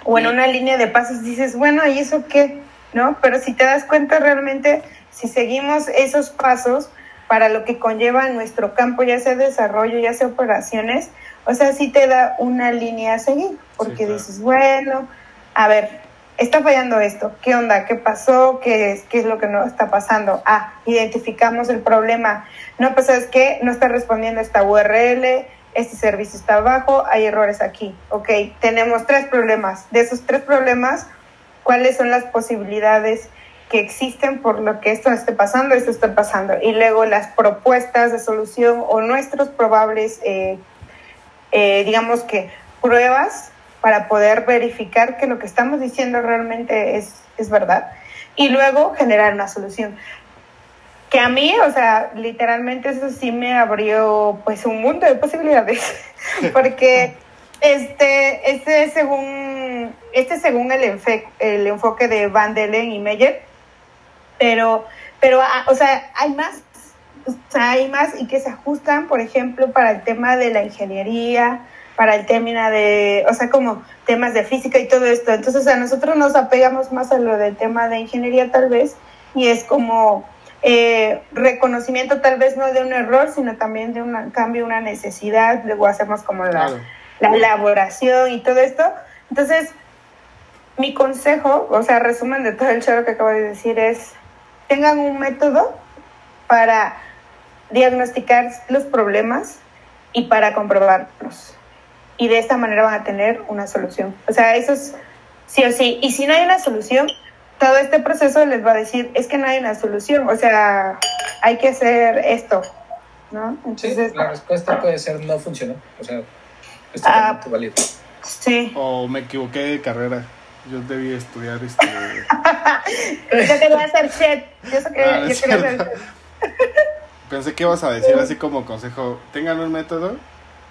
o en una línea de pasos, dices, bueno, ¿y eso qué? ¿No? Pero si te das cuenta realmente, si seguimos esos pasos para lo que conlleva nuestro campo, ya sea desarrollo, ya sea operaciones, o sea, sí te da una línea a seguir, porque dices, bueno, a ver, está fallando esto, ¿qué onda? ¿Qué pasó? ¿Qué es, ¿Qué es lo que no está pasando? Ah, identificamos el problema. No, pues es que no está respondiendo esta URL, este servicio está abajo, hay errores aquí. Ok, tenemos tres problemas. De esos tres problemas, ¿cuáles son las posibilidades que existen por lo que esto esté pasando, esto está pasando? Y luego las propuestas de solución o nuestros probables eh, eh, digamos que, pruebas para poder verificar que lo que estamos diciendo realmente es, es verdad y luego generar una solución. Que a mí, o sea, literalmente eso sí me abrió pues un mundo de posibilidades, [laughs] porque este, este según, este según el, el enfoque de Van Delen y Meyer, pero, pero, ah, o sea, hay más o hay más y que se ajustan, por ejemplo, para el tema de la ingeniería, para el tema de, o sea, como temas de física y todo esto. Entonces, a nosotros nos apegamos más a lo del tema de ingeniería tal vez, y es como eh, reconocimiento tal vez no de un error, sino también de un cambio, una necesidad, luego hacemos como la, la elaboración y todo esto. Entonces, mi consejo, o sea, resumen de todo el choro que acabo de decir es, tengan un método para diagnosticar los problemas y para comprobarlos. Y de esta manera van a tener una solución. O sea, eso es sí o sí. Y si no hay una solución, todo este proceso les va a decir, es que no hay una solución. O sea, hay que hacer esto. ¿no? Entonces, la respuesta puede ser no funcionó. O sea, es ah, totalmente válido. Sí. O me equivoqué de carrera. Yo debí estudiar este. [laughs] yo quería hacer chat. Yo, quería, ah, yo quería hacer Pensé que ibas a decir [laughs] así como consejo, tengan un método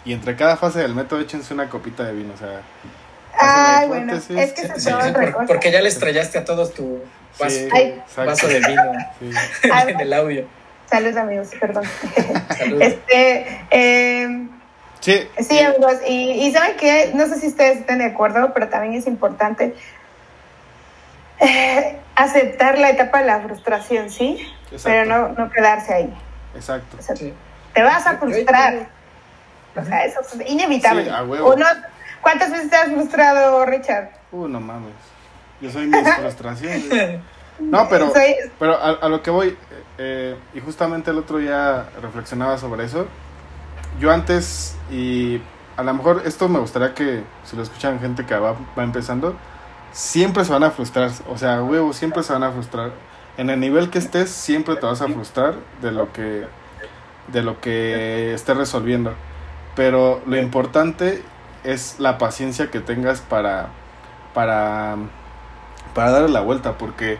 y entre cada fase del método échense una copita de vino, o sea... Ay, bueno, es que se sí, Porque ya les trayaste a todos tu vaso, de vino [laughs] en el audio. Saludos amigos, perdón. Este, eh, sí. Sí, amigos, y, y saben que, no sé si ustedes están de acuerdo, pero también es importante eh, aceptar la etapa de la frustración, ¿sí? Pero no, no quedarse ahí. Exacto. Te vas a frustrar. O sea, eso es inevitable. ¿Cuántas veces te has frustrado, Richard? Uh, no mames. Yo soy mis [laughs] frustraciones. No, pero, pero a, lo que voy, eh, y justamente el otro día reflexionaba sobre eso. Yo antes, y a lo mejor esto me gustaría que, si lo escuchan gente que va, va empezando, siempre se van a frustrar. O sea, huevo, siempre se van a frustrar en el nivel que estés siempre te vas a frustrar de lo que de lo que estés resolviendo pero lo importante es la paciencia que tengas para para para darle la vuelta porque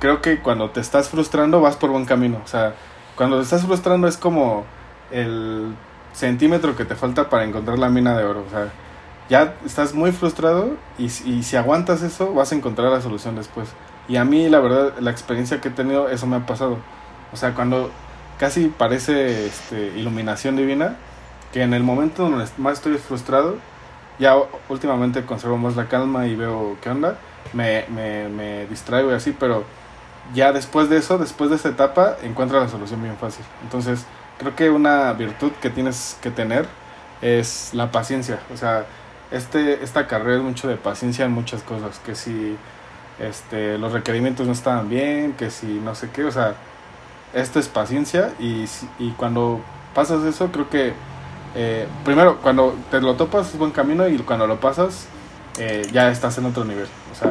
creo que cuando te estás frustrando vas por buen camino o sea cuando te estás frustrando es como el centímetro que te falta para encontrar la mina de oro. O sea, ya estás muy frustrado y, y si aguantas eso vas a encontrar la solución después. Y a mí la verdad, la experiencia que he tenido, eso me ha pasado. O sea, cuando casi parece este, iluminación divina, que en el momento donde más estoy frustrado, ya últimamente conservo más la calma y veo qué onda, me, me, me distraigo y así, pero ya después de eso, después de esa etapa, encuentro la solución bien fácil. Entonces, creo que una virtud que tienes que tener es la paciencia. O sea, este, esta carrera es mucho de paciencia en muchas cosas, que si este, los requerimientos no estaban bien, que si no sé qué, o sea, esto es paciencia y, y cuando pasas eso creo que eh, primero cuando te lo topas es buen camino y cuando lo pasas eh, ya estás en otro nivel, o sea,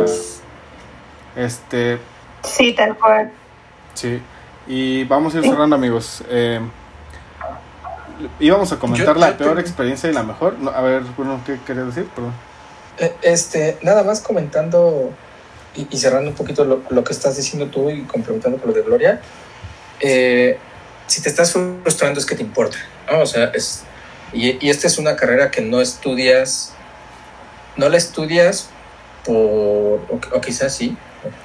este... Sí, tal cual. Sí, y vamos a ir cerrando amigos. Eh, íbamos a comentar la peor experiencia y la mejor. a ver, Bruno, ¿qué querías decir? Perdón. Este, nada más comentando y, cerrando un poquito lo, que estás diciendo tú y complementando con lo de Gloria, eh, si te estás frustrando es que te importa. O sea, es, y, esta es una carrera que no estudias, no la estudias por, o, quizás sí,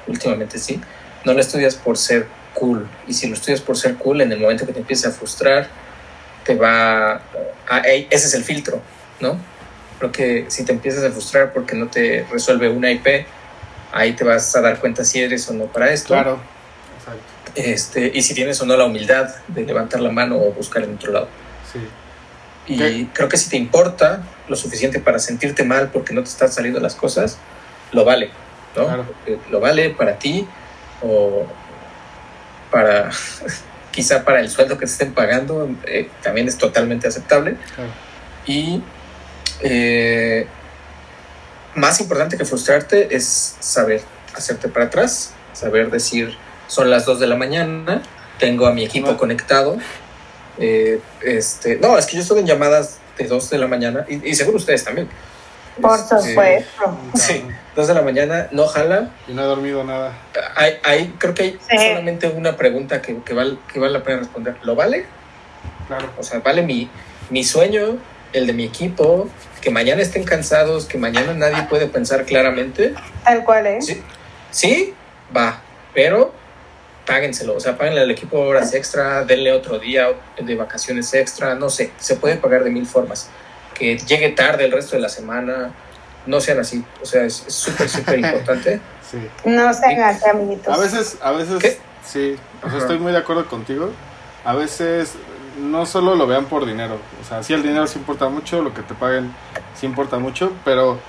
últimamente sí, no la estudias por ser cool. Y si lo estudias por ser cool, en el momento que te empieces a frustrar, te va a, ese es el filtro, ¿no? Creo que si te empiezas a frustrar porque no te resuelve una IP, ahí te vas a dar cuenta si eres o no para esto. Claro, exacto. Este, y si tienes o no la humildad de levantar la mano o buscar en otro lado. Sí. Y creo que si te importa lo suficiente para sentirte mal porque no te están saliendo las cosas, lo vale, ¿no? Claro. Lo vale para ti o para [laughs] quizá para el sueldo que te estén pagando eh, también es totalmente aceptable. Claro. Y eh, más importante que frustrarte es saber hacerte para atrás, saber decir, son las 2 de la mañana, tengo a mi equipo conectado. Eh, este, no, es que yo estoy en llamadas de 2 de la mañana y, seguro ustedes también. Por este, supuesto. sí, 2 de la mañana, no jala. Y no he dormido nada. Hay, hay creo que hay solamente una pregunta que, que, vale, que vale la pena responder. ¿Lo vale? Claro. O sea, ¿vale mi, mi sueño, el de mi equipo, que mañana estén cansados, que mañana nadie puede pensar claramente. Tal cual, ¿eh? Sí, sí va, pero páguenselo, o sea, páguenle al equipo horas extra, denle otro día de vacaciones extra, no sé, se puede pagar de mil formas. Que llegue tarde el resto de la semana, no sean así, o sea, es súper, súper [laughs] importante. Sí. No sean así, amiguitos. A veces, a veces, sí, o sea, estoy muy de acuerdo contigo. A veces no solo lo vean por dinero. O sea, sí el dinero sí importa mucho, lo que te paguen sí importa mucho, pero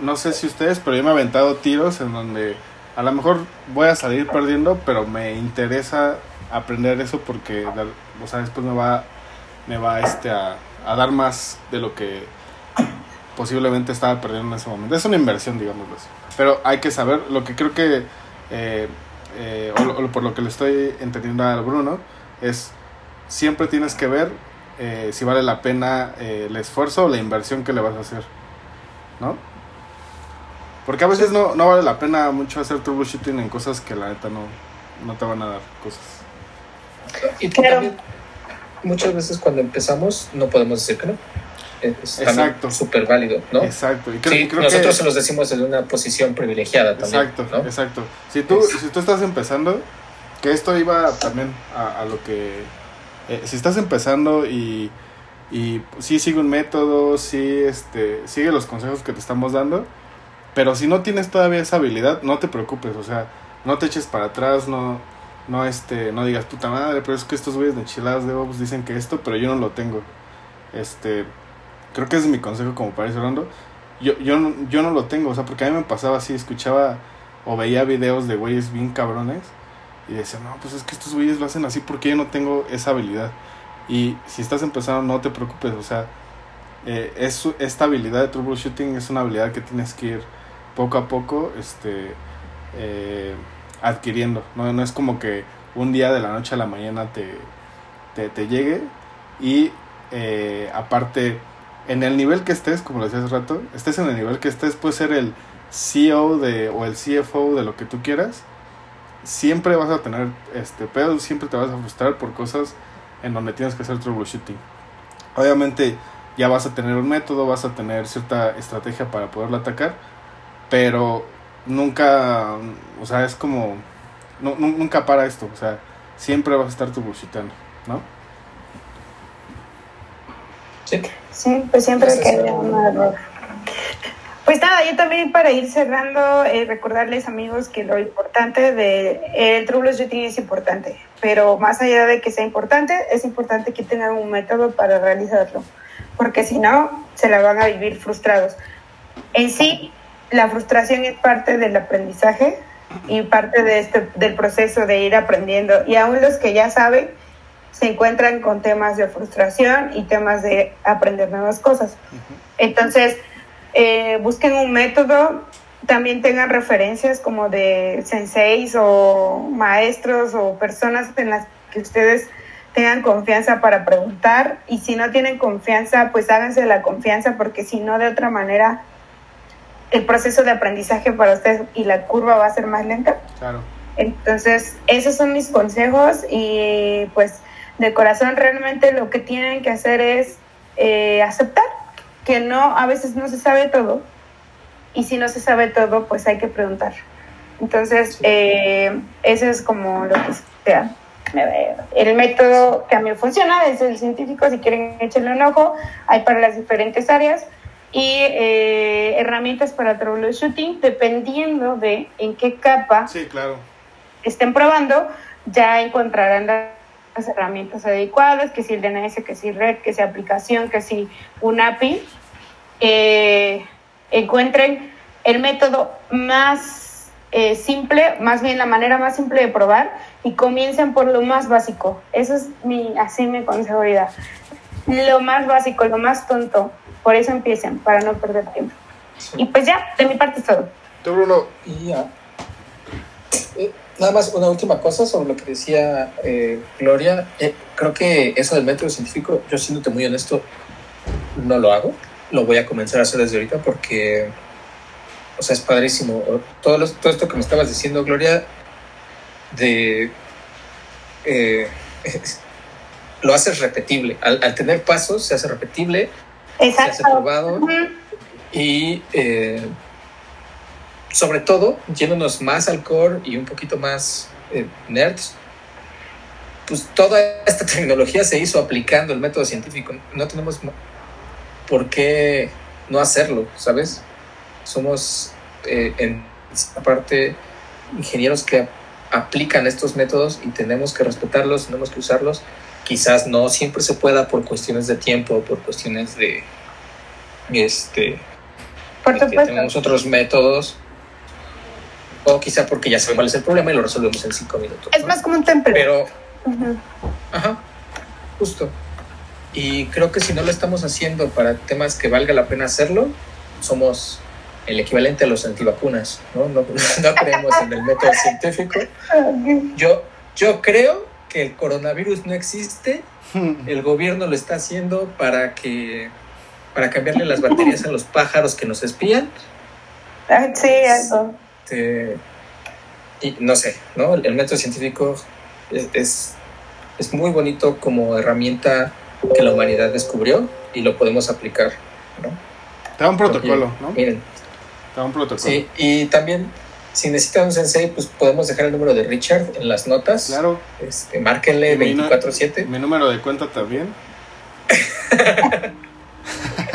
no sé si ustedes, pero yo me he aventado tiros en donde a lo mejor voy a salir perdiendo, pero me interesa aprender eso porque, o sea, después me va, me va este, a, a dar más de lo que posiblemente estaba perdiendo en ese momento. Es una inversión, digamos así. Pero hay que saber, lo que creo que, eh, eh, o, por lo que le estoy entendiendo a Bruno, es siempre tienes que ver eh, si vale la pena eh, el esfuerzo o la inversión que le vas a hacer, ¿no? Porque a veces no, no vale la pena mucho hacer troubleshooting en cosas que la neta no, no te van a dar cosas. Y también muchas veces cuando empezamos no podemos decir que no. Es Exacto. súper válido, ¿no? Exacto. Y creo, sí, nosotros se los decimos desde una posición privilegiada también. Exacto, exacto. Si tú, si tú estás empezando, que esto iba también a, a lo que eh, si estás empezando y, y sí sigue un método, sí este, sigue los consejos que te estamos dando, pero si no tienes todavía esa habilidad, no te preocupes, o sea, no te eches para atrás, no, no, este, no digas puta madre, pero es que estos güeyes de enchiladas de Ops dicen que esto, pero yo no lo tengo. Este, creo que ese es mi consejo como para ir cerrando. Yo, yo, yo no lo tengo, o sea, porque a mí me pasaba así, escuchaba o veía videos de güeyes bien cabrones y decía, no, pues es que estos güeyes lo hacen así porque yo no tengo esa habilidad. Y si estás empezando, no te preocupes, o sea, eh, es, esta habilidad de troubleshooting es una habilidad que tienes que ir poco a poco este, eh, adquiriendo. ¿no? no es como que un día de la noche a la mañana te, te, llegue y eh, aparte en el nivel que estés, como lo decía hace rato, estés en el nivel que estés, puede ser el CEO de, o el CFO de lo que tú quieras siempre vas a tener este pedo, siempre te vas a frustrar por cosas en donde tienes que hacer troubleshooting. Obviamente ya vas a tener un método, vas a tener cierta estrategia para poderlo atacar, pero nunca, o sea, es como, no, nunca para esto, o sea, siempre vas a estar troubleshootando, ¿no? Sí. Sí, pues siempre que un error. Pues nada, yo también para ir cerrando, eh, recordarles amigos que lo importante de el troubleshooting es importante, pero más allá de que sea importante, es importante que tengan un método para realizarlo, porque si no, se la van a vivir frustrados. En sí, la frustración es parte del aprendizaje y parte de este, del proceso de ir aprendiendo, y aún los que ya saben, se encuentran con temas de frustración y temas de aprender nuevas cosas. Entonces, eh, busquen un método, también tengan referencias como de senseis o maestros o personas en las que ustedes tengan confianza para preguntar. Y si no tienen confianza, pues háganse la confianza porque si no, de otra manera, el proceso de aprendizaje para ustedes y la curva va a ser más lenta. Claro. Entonces, esos son mis consejos y pues de corazón realmente lo que tienen que hacer es eh, aceptar que no, a veces no se sabe todo, y si no se sabe todo, pues hay que preguntar. Entonces, eh, ese es como lo que sea. El método que a mí funciona es el científico, si quieren echarle un ojo, hay para las diferentes áreas y eh, herramientas para troubleshooting, dependiendo de en qué capa sí, claro. estén probando, ya encontrarán las herramientas adecuadas, que si el DNS, que si red, que si aplicación, que si un API, eh, encuentren el método más eh, simple, más bien la manera más simple de probar y comiencen por lo más básico. Eso es mi, así mi consejería. Lo más básico, lo más tonto. Por eso empiecen, para no perder tiempo. Y pues ya, de mi parte es todo. Tú, Bruno. Y ya. Eh, nada más una última cosa sobre lo que decía Gloria. creo que eso del método científico, yo siéndote muy honesto, no lo hago lo voy a comenzar a hacer desde ahorita porque, o sea, es padrísimo. Todo, todo esto que me estabas diciendo, Gloria, de... Eh, [laughs] lo haces repetible. Al, tener pasos, se hace repetible, se hace probado y eh, sobre todo, yéndonos más al core y un poquito más eh, nerds, pues toda esta [laughs] tecnología se hizo aplicando el método científico. No tenemos ¿por qué no hacerlo? ¿Sabes? Somos eh, en esta parte ingenieros que aplican estos métodos y tenemos que respetarlos, tenemos que usarlos. Quizás no siempre se pueda por cuestiones de tiempo, por cuestiones de este por que tenemos otros métodos o quizá porque ya sabemos cuál es el problema y lo resolvemos en cinco minutos. Es más como un temple. Pero, ajá, justo. Y creo que si no lo estamos haciendo para temas que valga la pena hacerlo, somos el equivalente a los antivacunas, ¿no? No, [laughs] no creemos en el método científico. [laughs] Yo, yo creo que el coronavirus no existe, [laughs] el gobierno lo está haciendo para que para cambiarle las baterías a los pájaros que nos espían. Ah, sí, eso. Este, y no sé, ¿no? El, método científico es, es, es muy bonito como herramienta que la humanidad descubrió y lo podemos aplicar. ¿no? Te da un protocolo, ¿no? Miren. Te da un protocolo. Sí, y también, si necesitan un sensei, pues podemos dejar el número de Richard en las notas. Claro. Este, márquenle 24-7. Mi número de cuenta también. [laughs]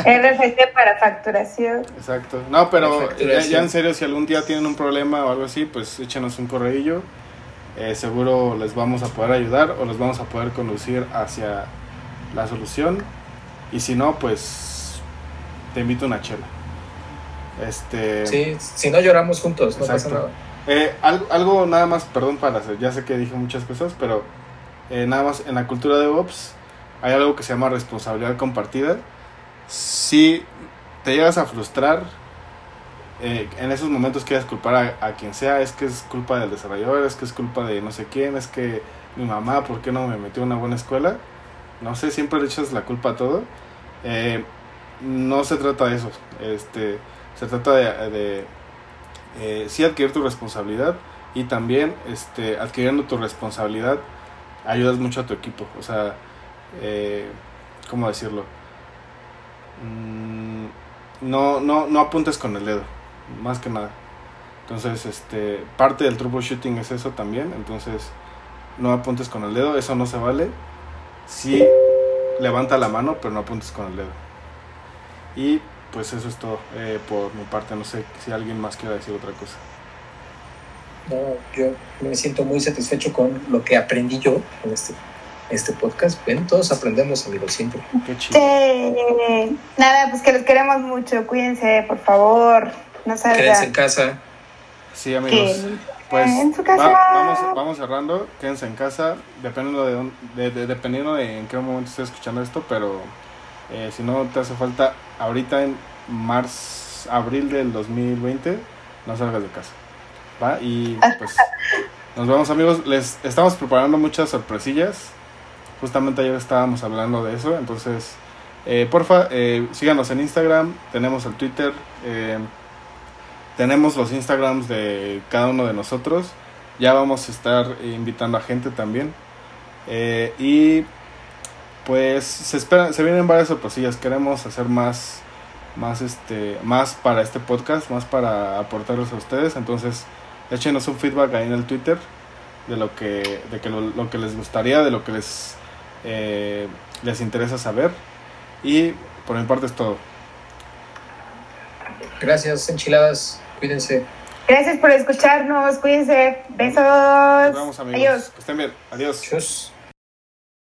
RFC para facturación. Exacto. No, pero ya, en serio, si algún día tienen un problema o algo así, pues échenos un correillo. Eh, seguro les vamos a poder ayudar o les vamos a poder conducir hacia la solución. Y si no, pues te invito a una chela. Este. Sí, si no lloramos juntos, no pasa nada. Eh, algo, algo, nada más, perdón para hacer, ya sé que dije muchas cosas, pero eh, nada más en la cultura de Ops hay algo que se llama responsabilidad compartida. Si te llegas a frustrar, eh, en esos momentos quieres culpar a, a, quien sea, es que es culpa del desarrollador, es que es culpa de no sé quién, es que mi mamá, ¿por qué no me metió en una buena escuela? no sé, siempre le echas la culpa a todo. Eh, no se trata de eso. Este, se trata de, de eh, sí adquirir tu responsabilidad, y también este, adquiriendo tu responsabilidad ayudas mucho a tu equipo. O sea, eh, ¿cómo decirlo? Mm, no, no, no apuntes con el dedo, más que nada. Entonces, este, parte del troubleshooting es eso también. Entonces, no apuntes con el dedo, eso no se vale. Sí, levanta la mano, pero no apuntes con el dedo. Y pues eso es todo eh, por mi parte. No sé si alguien más quiere decir otra cosa. No, yo me siento muy satisfecho con lo que aprendí yo en este, este podcast. Ven, todos aprendemos, amigos, siempre. Qué chido. Sí. Nada, pues que los queremos mucho. Cuídense, por favor. No Quédense en casa. Sí, amigos. Pues en su va- casa. vamos, vamos cerrando. Quédense en casa. Dependiendo de, dónde- de, de- dependiendo de en qué momento estés escuchando esto. Pero eh, si no te hace falta ahorita en marzo, abril del 2020, no salgas de casa. ¿Va? Y pues [laughs] nos vemos amigos. Les estamos preparando muchas sorpresillas. Justamente ayer estábamos hablando de eso. Entonces, eh, porfa, eh, síganos en Instagram. Tenemos el Twitter. eh, tenemos los Instagrams de cada uno de nosotros. Ya vamos a estar invitando a gente también. Eh, y pues se esperan, se vienen varias sorpresillas. Queremos hacer más, más este, más para este podcast, más para aportarlos a ustedes. Entonces, échenos un feedback ahí en el Twitter de lo que, de que lo, lo que les gustaría, de lo que les, eh, les interesa saber. Y por mi parte es todo. Gracias, enchiladas. Cuídense. Gracias por escucharnos. Cuídense. Besos. Nos vemos amigos. Adiós. Que estén bien. Adiós. Chus.